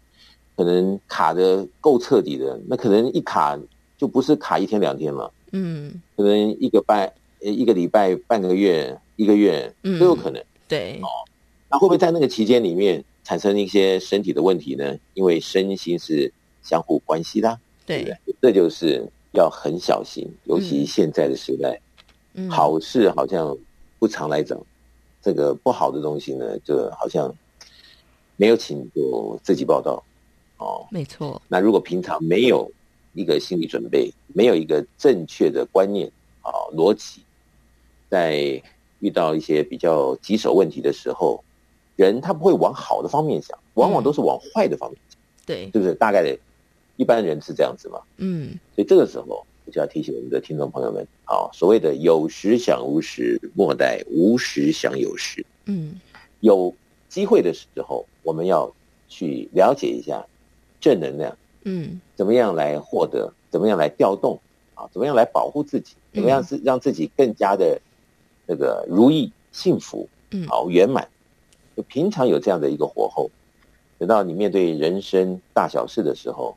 可能卡的够彻底的，那可能一卡就不是卡一天两天了，嗯，可能一个半、一个礼拜、半个月、一个月都有可能，嗯、对，哦，那会不会在那个期间里面？产生一些身体的问题呢？因为身心是相互关系的，对，对，这就是要很小心。尤其现在的时代，嗯，好事好像不常来找，这个不好的东西呢，就好像没有请就自己报道哦，没错。那如果平常没有一个心理准备，没有一个正确的观念啊逻辑，在遇到一些比较棘手问题的时候。人他不会往好的方面想，往往都是往坏的方面想，嗯、对，是不是？大概的，一般人是这样子嘛。嗯，所以这个时候，我就要提醒我们的听众朋友们，啊，所谓的有时想无时，莫待无时想有时。嗯，有机会的时候，我们要去了解一下正能量。嗯，怎么样来获得？怎么样来调动？啊，怎么样来保护自己？怎么样是让自己更加的那个如意、幸福、嗯，好圆满？就平常有这样的一个火候，等到你面对人生大小事的时候，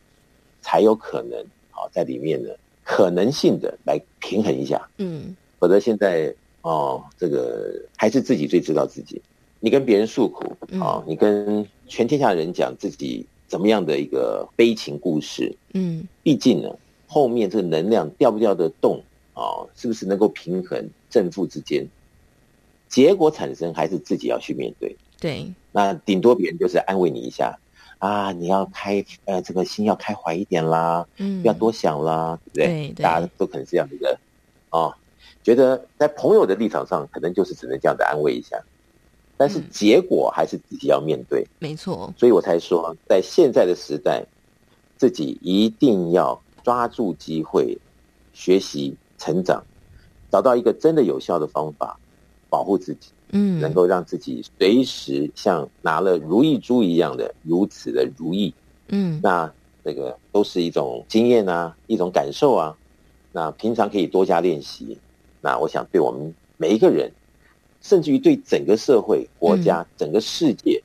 才有可能啊，在里面呢，可能性的来平衡一下。嗯，否则现在哦，这个还是自己最知道自己。你跟别人诉苦啊，你跟全天下人讲自己怎么样的一个悲情故事。嗯，毕竟呢，后面这个能量调不调得动啊，是不是能够平衡正负之间？结果产生还是自己要去面对。对，那顶多别人就是安慰你一下啊，你要开呃这个心要开怀一点啦，嗯，不要多想啦，对不对？对，对，大家都可能是这样子的哦，觉得在朋友的立场上，可能就是只能这样的安慰一下，但是结果还是自己要面对，没错。所以我才说，在现在的时代，自己一定要抓住机会，学习成长，找到一个真的有效的方法，保护自己。嗯，能够让自己随时像拿了如意珠一样的如此的如意，嗯，那这个都是一种经验啊，一种感受啊。那平常可以多加练习。那我想对我们每一个人，甚至于对整个社会、国家、嗯、整个世界，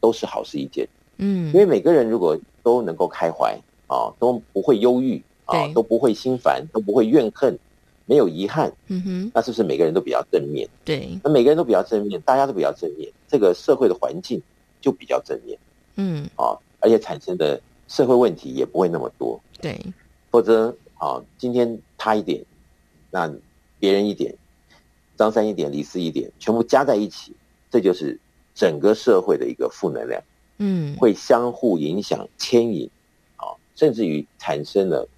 都是好事一件。嗯，因为每个人如果都能够开怀啊，都不会忧郁啊，都不会心烦，都不会怨恨。没有遗憾，嗯哼，那是不是每个人都比较正面？对，那每个人都比较正面，大家都比较正面，这个社会的环境就比较正面，嗯，啊，而且产生的社会问题也不会那么多，对，否则啊，今天他一点，那别人一点，张三一点，李四一点，全部加在一起，这就是整个社会的一个负能量，嗯，会相互影响、牵引，啊，甚至于产生了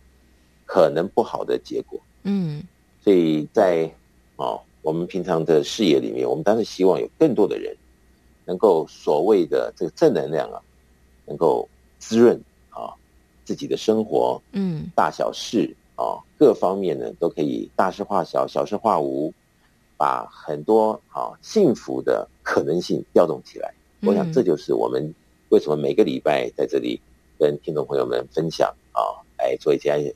可能不好的结果，嗯。所以在哦，我们平常的视野里面，我们当然希望有更多的人能够所谓的这个正能量啊，能够滋润啊自己的生活，嗯，大小事啊各方面呢都可以大事化小，小事化无，把很多啊幸福的可能性调动起来。我想这就是我们为什么每个礼拜在这里跟听众朋友们分享啊，来做一些。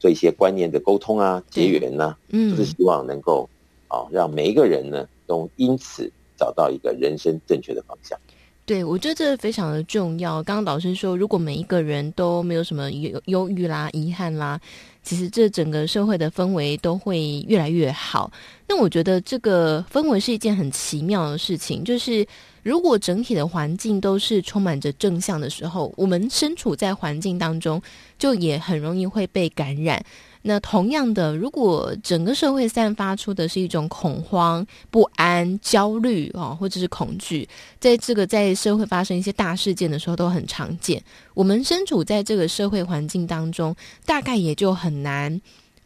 做一些观念的沟通啊，结缘呢、啊，嗯，就是希望能够啊，让每一个人呢都因此找到一个人生正确的方向。对，我觉得这非常的重要。刚刚导师说，如果每一个人都没有什么忧忧郁啦、遗憾啦，其实这整个社会的氛围都会越来越好。那我觉得这个氛围是一件很奇妙的事情，就是。如果整体的环境都是充满着正向的时候，我们身处在环境当中，就也很容易会被感染。那同样的，如果整个社会散发出的是一种恐慌、不安、焦虑啊，或者是恐惧，在这个在社会发生一些大事件的时候都很常见。我们身处在这个社会环境当中，大概也就很难，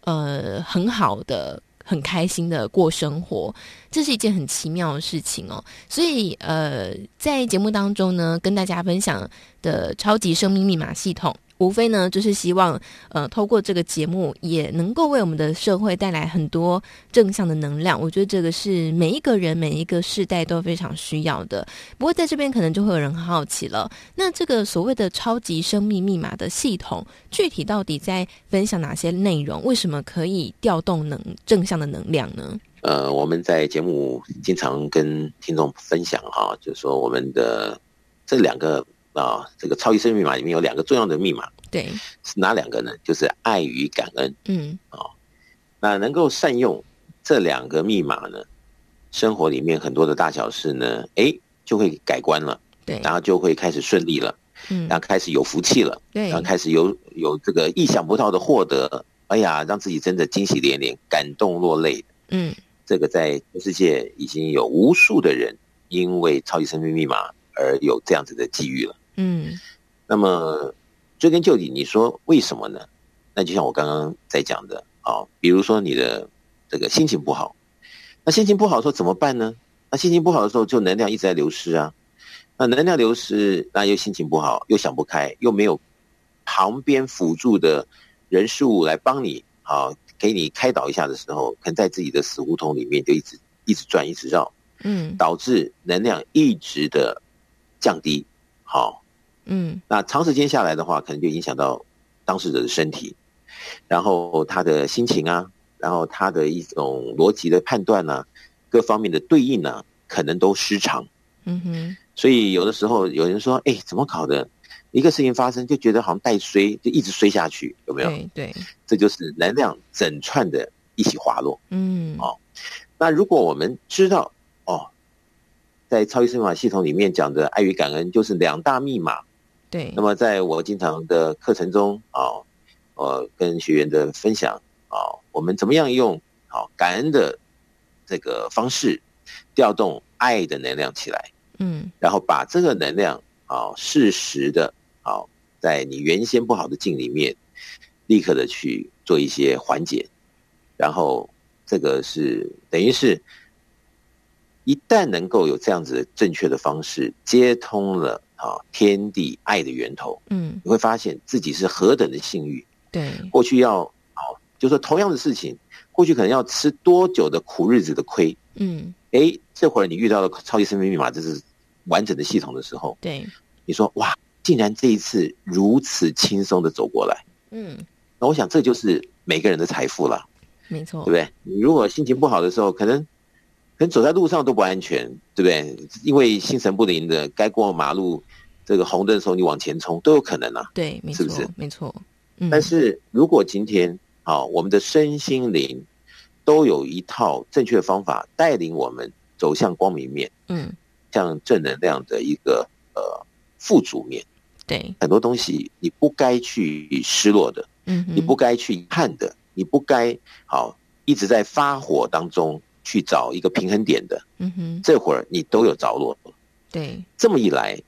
呃，很好的。很开心的过生活，这是一件很奇妙的事情哦。所以，呃，在节目当中呢，跟大家分享的超级生命密码系统无非呢，就是希望呃，透过这个节目，也能够为我们的社会带来很多正向的能量。我觉得这个是每一个人、每一个世代都非常需要的。不过在这边可能就会有人很好奇了，那这个所谓的超级生命密码的系统，具体到底在分享哪些内容？为什么可以调动能正向的能量呢？呃，我们在节目经常跟听众分享哈、啊，就是说我们的这两个。啊，这个超级生命密码里面有两个重要的密码，对，是哪两个呢？就是爱与感恩。嗯，啊，那能够善用这两个密码呢，生活里面很多的大小事呢，哎，就会改观了，对，然后就会开始顺利了，嗯，然后开始有福气了，对，然后开始有有这个意想不到的获得，哎呀，让自己真的惊喜连连、感动落泪。嗯，这个在全世界已经有无数的人因为超级生命密码而有这样子的机遇了。嗯，那么追根究底，你说为什么呢？那就像我刚刚在讲的啊，比如说你的这个心情不好，那心情不好的时候怎么办呢？那心情不好的时候，就能量一直在流失啊。那能量流失，那又心情不好，又想不开，又没有旁边辅助的人事物来帮你，好给你开导一下的时候，可能在自己的死胡同里面就一直一直转，一直绕，嗯，导致能量一直的降低，好。嗯，那长时间下来的话，可能就影响到当事者的身体，然后他的心情啊，然后他的一种逻辑的判断啊，各方面的对应呢、啊，可能都失常。嗯哼，所以有的时候有人说，哎，怎么搞的？一个事情发生，就觉得好像带衰，就一直衰下去，有没有？对对，这就是能量整串的一起滑落。嗯，哦，那如果我们知道，哦，在超级生命密码系统里面讲的爱与感恩，就是两大密码。对，那么在我经常的课程中啊，呃，跟学员的分享啊，我们怎么样用好感恩的这个方式调动爱的能量起来，嗯，然后把这个能量啊适时的啊，在你原先不好的境里面，立刻的去做一些缓解，然后这个是等于是，一旦能够有这样子正确的方式接通了。啊，天地爱的源头，嗯，你会发现自己是何等的幸运。对，过去要好，就说同样的事情，过去可能要吃多久的苦日子的亏，嗯，哎，这会儿你遇到了超级生命密码，这是完整的系统的时候，对，你说哇，竟然这一次如此轻松的走过来，嗯，那我想这就是每个人的财富了，没错，对不对？你如果心情不好的时候，可能。可能走在路上都不安全，对不对？因为心神不宁的，该过马路这个红灯的时候，你往前冲都有可能啊。对，没错，是不是？没错。嗯。但是如果今天啊，我们的身心灵都有一套正确的方法带领我们走向光明面，嗯，像正能量的一个呃富足面。对，很多东西你不该去失落的，嗯，你不该去遗憾的，你不该好一直在发火当中。去找一个平衡点的，嗯哼，这会儿你都有着落，对，这么一来，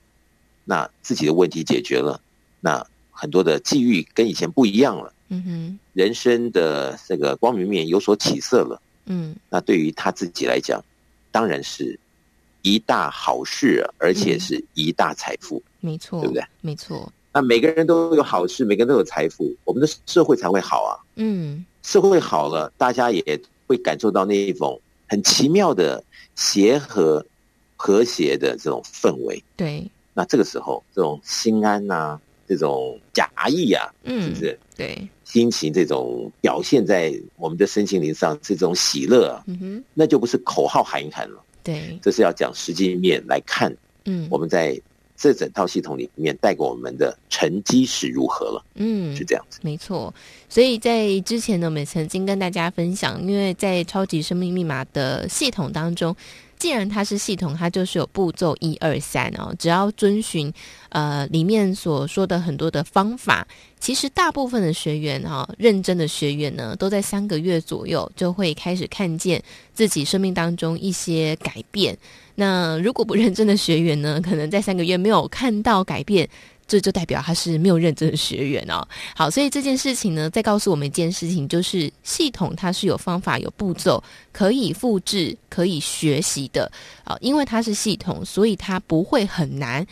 那自己的问题解决了，那很多的际遇跟以前不一样了，嗯哼，人生的这个光明面有所起色了，嗯，那对于他自己来讲，当然是一大好事，而且是一大财富，没错，对不对？没错，那每个人都有好事，每个人都有财富，我们的社会才会好啊，嗯，社会好了，大家也会感受到那一种。很奇妙的协和和谐的这种氛围，对。那这个时候，这种心安呐、啊，这种假意啊，嗯，是不是？对。心情这种表现在我们的身心灵上，这种喜乐啊，嗯哼，那就不是口号喊一喊了，对。这是要讲实际面来看，嗯，我们在这整套系统里面带给我们的成绩是如何了，嗯，是这样子，没错。所以在之前呢，我们曾经跟大家分享，因为在超级生命密码的系统当中，既然它是系统，它就是有步骤一二三哦，只要遵循呃里面所说的很多的方法，其实大部分的学员哈、认真的学员呢，都在三个月左右就会开始看见自己生命当中一些改变。那如果不认真的学员呢，可能在三个月没有看到改变。这就代表他是没有认真的学员哦。好，所以这件事情呢，再告诉我们一件事情，就是系统它是有方法、有步骤，可以复制、可以学习的啊。因为它是系统，所以它不会很难。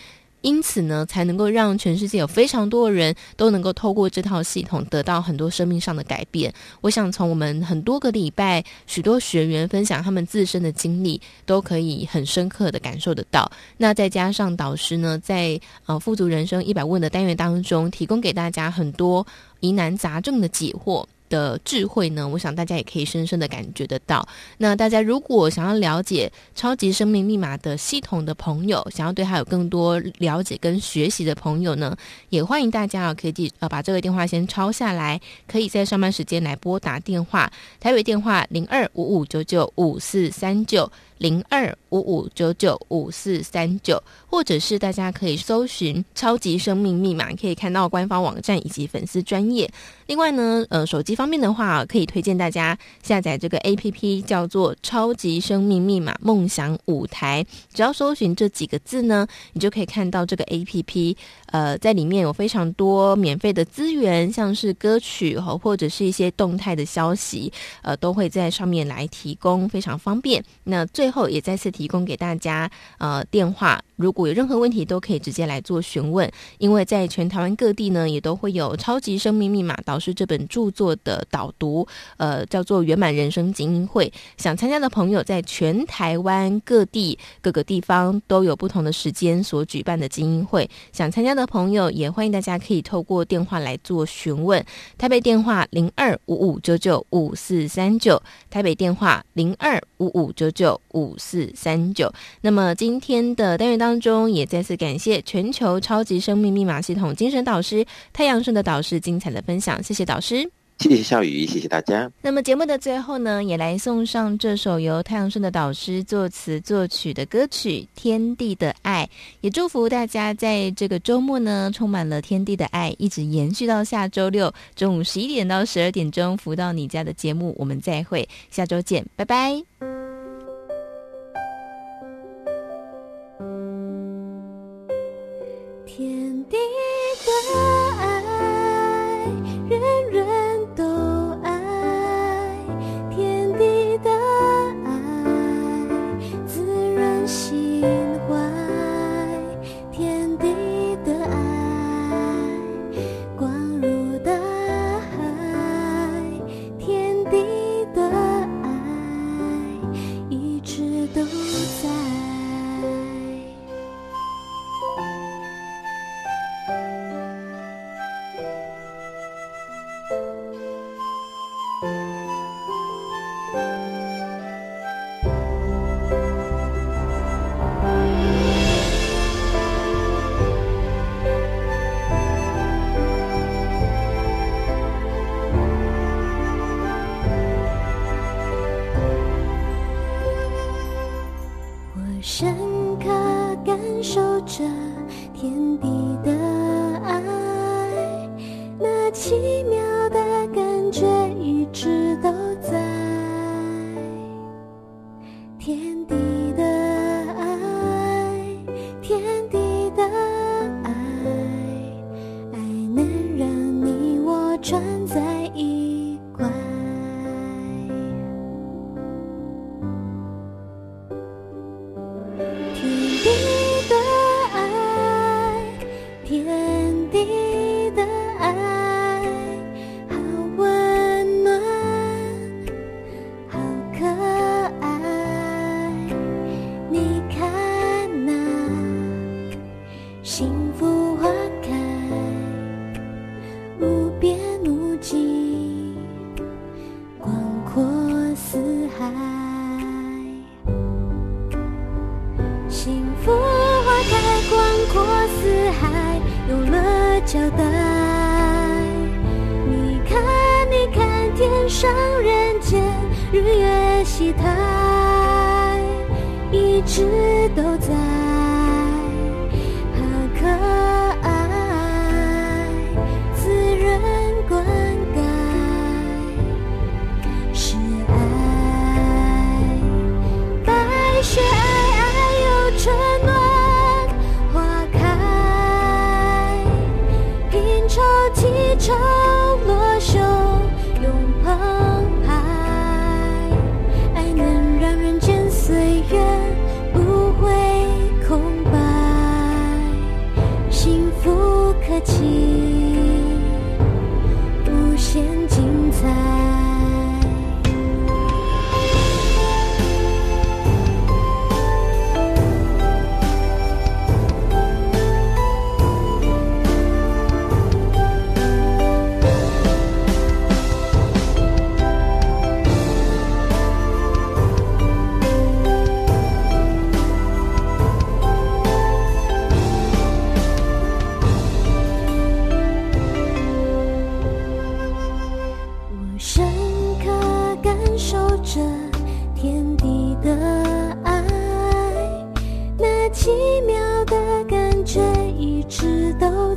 因此呢，才能够让全世界有非常多的人都能够透过这套系统得到很多生命上的改变。我想从我们很多个礼拜，许多学员分享他们自身的经历，都可以很深刻的感受得到。那再加上导师呢，在呃富足人生一百问的单元当中，提供给大家很多疑难杂症的解惑。的智慧呢，我想大家也可以深深的感觉得到。那大家如果想要了解超级生命密码的系统的朋友，想要对它有更多了解跟学习的朋友呢，也欢迎大家啊，可以记呃把这个电话先抄下来，可以在上班时间来拨打电话，台北电话零二五五九九五四三九。零二五五九九五四三九，或者是大家可以搜寻“超级生命密码”，可以看到官方网站以及粉丝专业。另外呢，呃，手机方面的话，可以推荐大家下载这个 APP，叫做“超级生命密码梦想舞台”。只要搜寻这几个字呢，你就可以看到这个 APP。呃，在里面有非常多免费的资源，像是歌曲和或者是一些动态的消息，呃，都会在上面来提供，非常方便。那最最后也再次提供给大家，呃，电话。如果有任何问题，都可以直接来做询问，因为在全台湾各地呢，也都会有《超级生命密码导师》这本著作的导读，呃，叫做圆满人生精英会。想参加的朋友，在全台湾各地各个地方都有不同的时间所举办的精英会。想参加的朋友，也欢迎大家可以透过电话来做询问。台北电话零二五五九九五四三九，台北电话零二五五九九五四三九。那么今天的单元当当中也再次感谢全球超级生命密码系统精神导师太阳顺的导师精彩的分享，谢谢导师，谢谢笑宇，谢谢大家。那么节目的最后呢，也来送上这首由太阳顺的导师作词作曲的歌曲《天地的爱》，也祝福大家在这个周末呢，充满了天地的爱，一直延续到下周六中午十一点到十二点钟，福到你家的节目，我们再会，下周见，拜拜。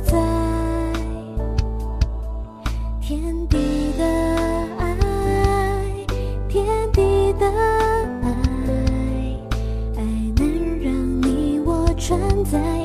在天地的爱天地的爱爱能让你我穿在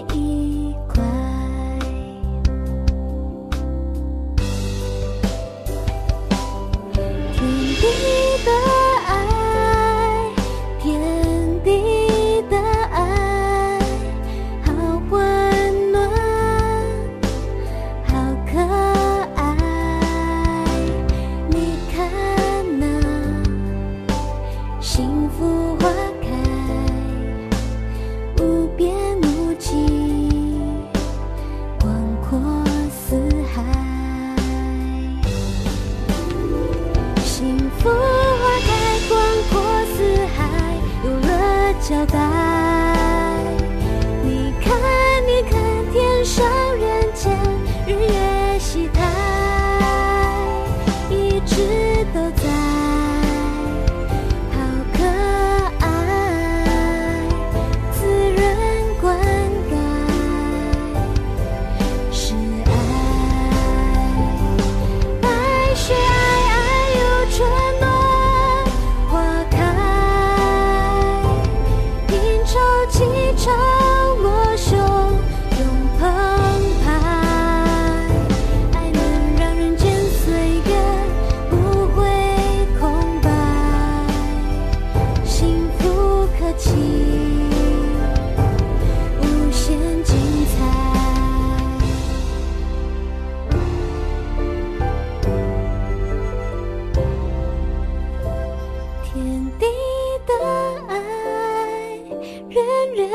人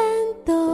都